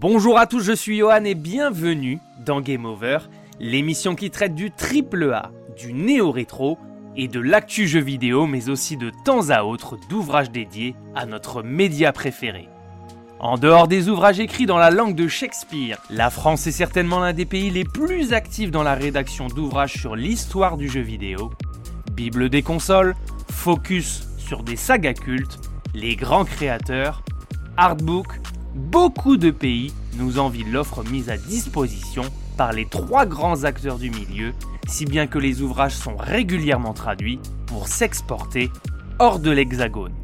Bonjour à tous, je suis Johan et bienvenue dans Game Over, l'émission qui traite du triple A, du néo-rétro et de l'actu jeu vidéo, mais aussi de temps à autre d'ouvrages dédiés à notre média préféré. En dehors des ouvrages écrits dans la langue de Shakespeare, la France est certainement l'un des pays les plus actifs dans la rédaction d'ouvrages sur l'histoire du jeu vidéo. Bible des consoles, focus sur des sagas cultes, les grands créateurs, artbook, beaucoup de pays nous envient l'offre mise à disposition par les trois grands acteurs du milieu, si bien que les ouvrages sont régulièrement traduits pour s'exporter hors de l'hexagone.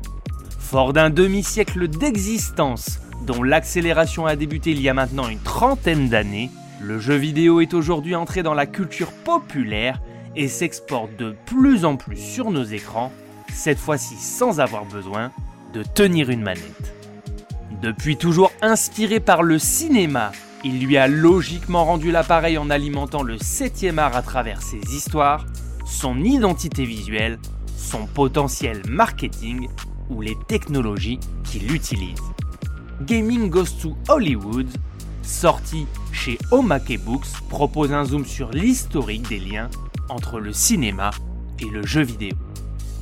Fort d'un demi-siècle d'existence, dont l'accélération a débuté il y a maintenant une trentaine d'années, le jeu vidéo est aujourd'hui entré dans la culture populaire et s'exporte de plus en plus sur nos écrans, cette fois-ci sans avoir besoin de tenir une manette. Depuis toujours inspiré par le cinéma, il lui a logiquement rendu l'appareil en alimentant le 7 art à travers ses histoires, son identité visuelle, son potentiel marketing ou les technologies qu'il utilise. Gaming Goes to Hollywood, sorti chez Omake Books, propose un zoom sur l'historique des liens entre le cinéma et le jeu vidéo.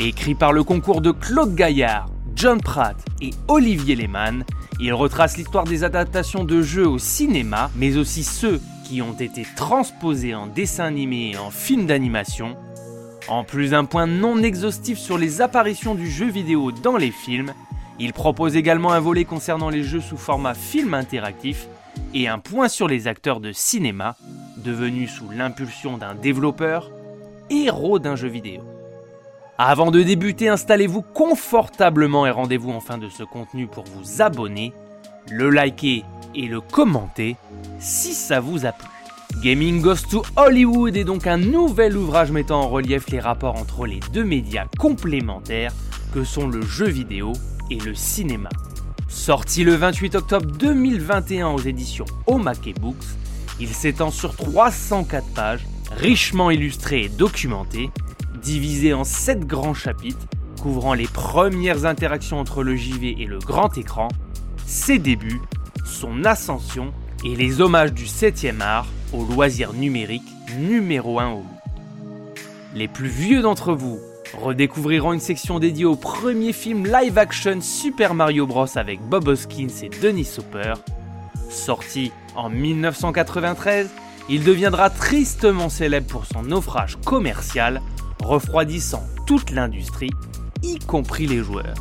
Écrit par le concours de Claude Gaillard, John Pratt et Olivier Lehmann, il retrace l'histoire des adaptations de jeux au cinéma, mais aussi ceux qui ont été transposés en dessin animé et en film d'animation. En plus d'un point non exhaustif sur les apparitions du jeu vidéo dans les films, il propose également un volet concernant les jeux sous format film interactif et un point sur les acteurs de cinéma, devenus sous l'impulsion d'un développeur, héros d'un jeu vidéo. Avant de débuter, installez-vous confortablement et rendez-vous en fin de ce contenu pour vous abonner, le liker et le commenter si ça vous a plu. Gaming Goes to Hollywood est donc un nouvel ouvrage mettant en relief les rapports entre les deux médias complémentaires que sont le jeu vidéo et le cinéma. Sorti le 28 octobre 2021 aux éditions Omake Books, il s'étend sur 304 pages, richement illustré et documenté, divisé en 7 grands chapitres couvrant les premières interactions entre le JV et le grand écran, ses débuts, son ascension et les hommages du 7e art au loisir numérique numéro 1 au monde. Les plus vieux d'entre vous redécouvriront une section dédiée au premier film live-action Super Mario Bros avec Bob Hoskins et Denis Hopper. Sorti en 1993, il deviendra tristement célèbre pour son naufrage commercial refroidissant toute l'industrie, y compris les joueurs.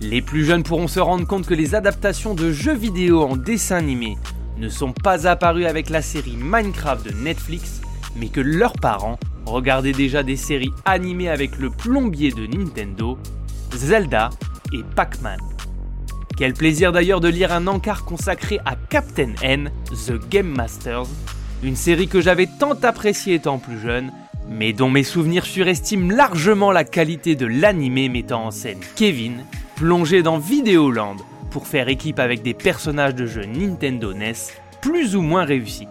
Les plus jeunes pourront se rendre compte que les adaptations de jeux vidéo en dessin animé ne sont pas apparues avec la série Minecraft de Netflix, mais que leurs parents regardaient déjà des séries animées avec le plombier de Nintendo, Zelda et Pac-Man. Quel plaisir d'ailleurs de lire un encart consacré à Captain N, The Game Masters, une série que j'avais tant appréciée étant plus jeune mais dont mes souvenirs surestiment largement la qualité de l'animé mettant en scène Kevin, plongé dans Videoland pour faire équipe avec des personnages de jeux Nintendo NES plus ou moins réussis.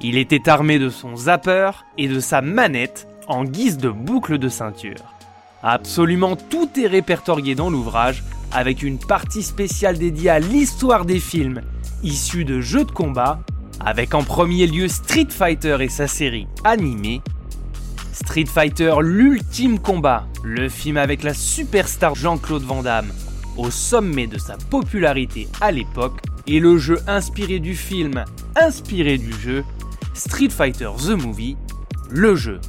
Il était armé de son zapper et de sa manette en guise de boucle de ceinture. Absolument tout est répertorié dans l'ouvrage avec une partie spéciale dédiée à l'histoire des films issus de jeux de combat, avec en premier lieu Street Fighter et sa série animée, Street Fighter L'Ultime Combat, le film avec la superstar Jean-Claude Van Damme, au sommet de sa popularité à l'époque, et le jeu inspiré du film, inspiré du jeu, Street Fighter The Movie, le jeu.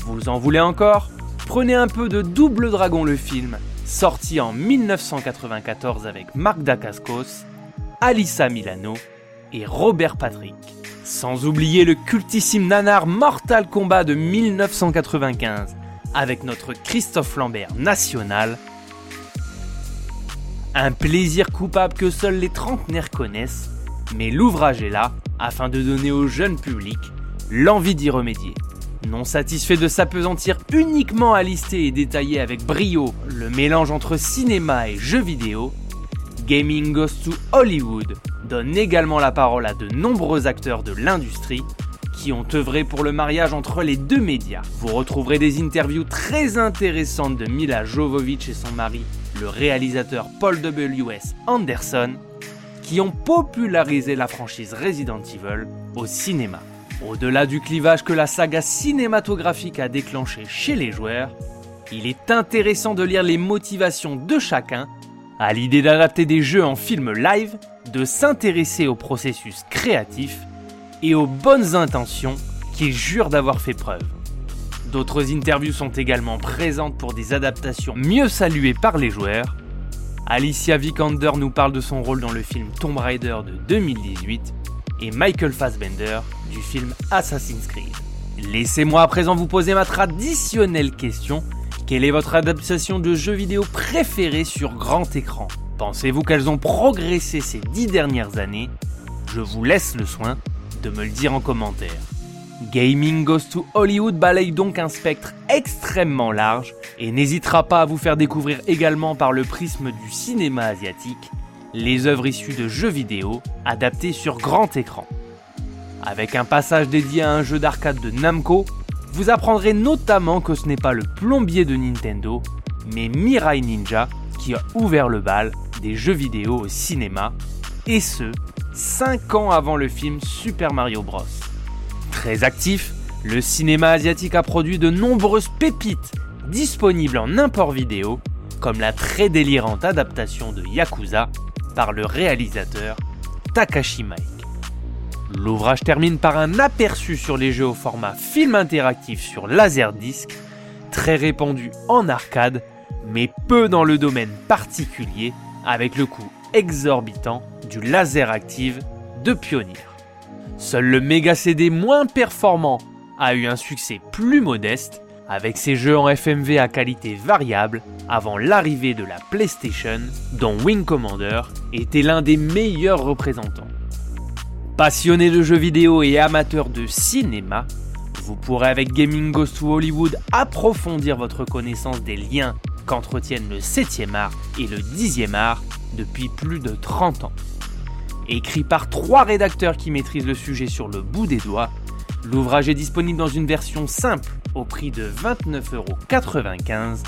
Vous en voulez encore? Prenez un peu de Double Dragon le film, sorti en 1994 avec Marc Dacascos, Alissa Milano et Robert Patrick. Sans oublier le cultissime nanar Mortal Kombat de 1995 avec notre Christophe Lambert national. Un plaisir coupable que seuls les trentenaires connaissent, mais l'ouvrage est là afin de donner au jeune public l'envie d'y remédier. Non satisfait de s'apesantir uniquement à lister et détailler avec brio le mélange entre cinéma et jeux vidéo, Gaming Goes to Hollywood donne également la parole à de nombreux acteurs de l'industrie qui ont œuvré pour le mariage entre les deux médias. Vous retrouverez des interviews très intéressantes de Mila Jovovich et son mari, le réalisateur Paul W.S. Anderson, qui ont popularisé la franchise Resident Evil au cinéma. Au-delà du clivage que la saga cinématographique a déclenché chez les joueurs, il est intéressant de lire les motivations de chacun à l'idée d'adapter des jeux en film live, de s'intéresser au processus créatif et aux bonnes intentions qui jurent d'avoir fait preuve. D'autres interviews sont également présentes pour des adaptations mieux saluées par les joueurs. Alicia Vikander nous parle de son rôle dans le film Tomb Raider de 2018 et Michael Fassbender du film Assassin's Creed. Laissez-moi à présent vous poser ma traditionnelle question. Quelle est votre adaptation de jeux vidéo préférée sur grand écran? Pensez-vous qu'elles ont progressé ces dix dernières années? Je vous laisse le soin de me le dire en commentaire. Gaming Goes to Hollywood balaye donc un spectre extrêmement large et n'hésitera pas à vous faire découvrir également par le prisme du cinéma asiatique les œuvres issues de jeux vidéo adaptées sur grand écran. Avec un passage dédié à un jeu d'arcade de Namco, vous apprendrez notamment que ce n'est pas le plombier de Nintendo, mais Mirai Ninja qui a ouvert le bal des jeux vidéo au cinéma, et ce, 5 ans avant le film Super Mario Bros. Très actif, le cinéma asiatique a produit de nombreuses pépites disponibles en import vidéo, comme la très délirante adaptation de Yakuza par le réalisateur Takashi. L'ouvrage termine par un aperçu sur les jeux au format film interactif sur Laserdisc, très répandu en arcade, mais peu dans le domaine particulier, avec le coût exorbitant du laser active de Pioneer. Seul le Mega CD moins performant a eu un succès plus modeste, avec ses jeux en FMV à qualité variable avant l'arrivée de la PlayStation, dont Wing Commander était l'un des meilleurs représentants. Passionné de jeux vidéo et amateur de cinéma, vous pourrez avec Gaming Goes to Hollywood approfondir votre connaissance des liens qu'entretiennent le 7e art et le 10e art depuis plus de 30 ans. Écrit par trois rédacteurs qui maîtrisent le sujet sur le bout des doigts, l'ouvrage est disponible dans une version simple au prix de 29,95€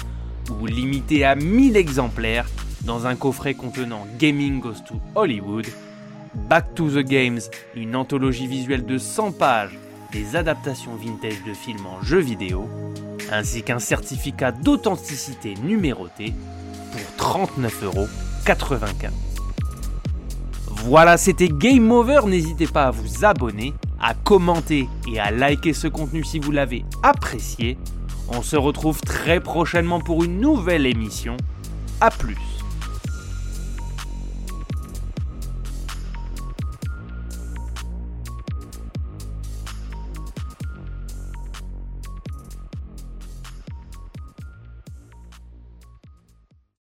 ou limité à 1000 exemplaires dans un coffret contenant Gaming Goes to Hollywood, Back to the Games, une anthologie visuelle de 100 pages des adaptations vintage de films en jeux vidéo, ainsi qu'un certificat d'authenticité numéroté pour 39,95€. Voilà, c'était Game Over. N'hésitez pas à vous abonner, à commenter et à liker ce contenu si vous l'avez apprécié. On se retrouve très prochainement pour une nouvelle émission. A plus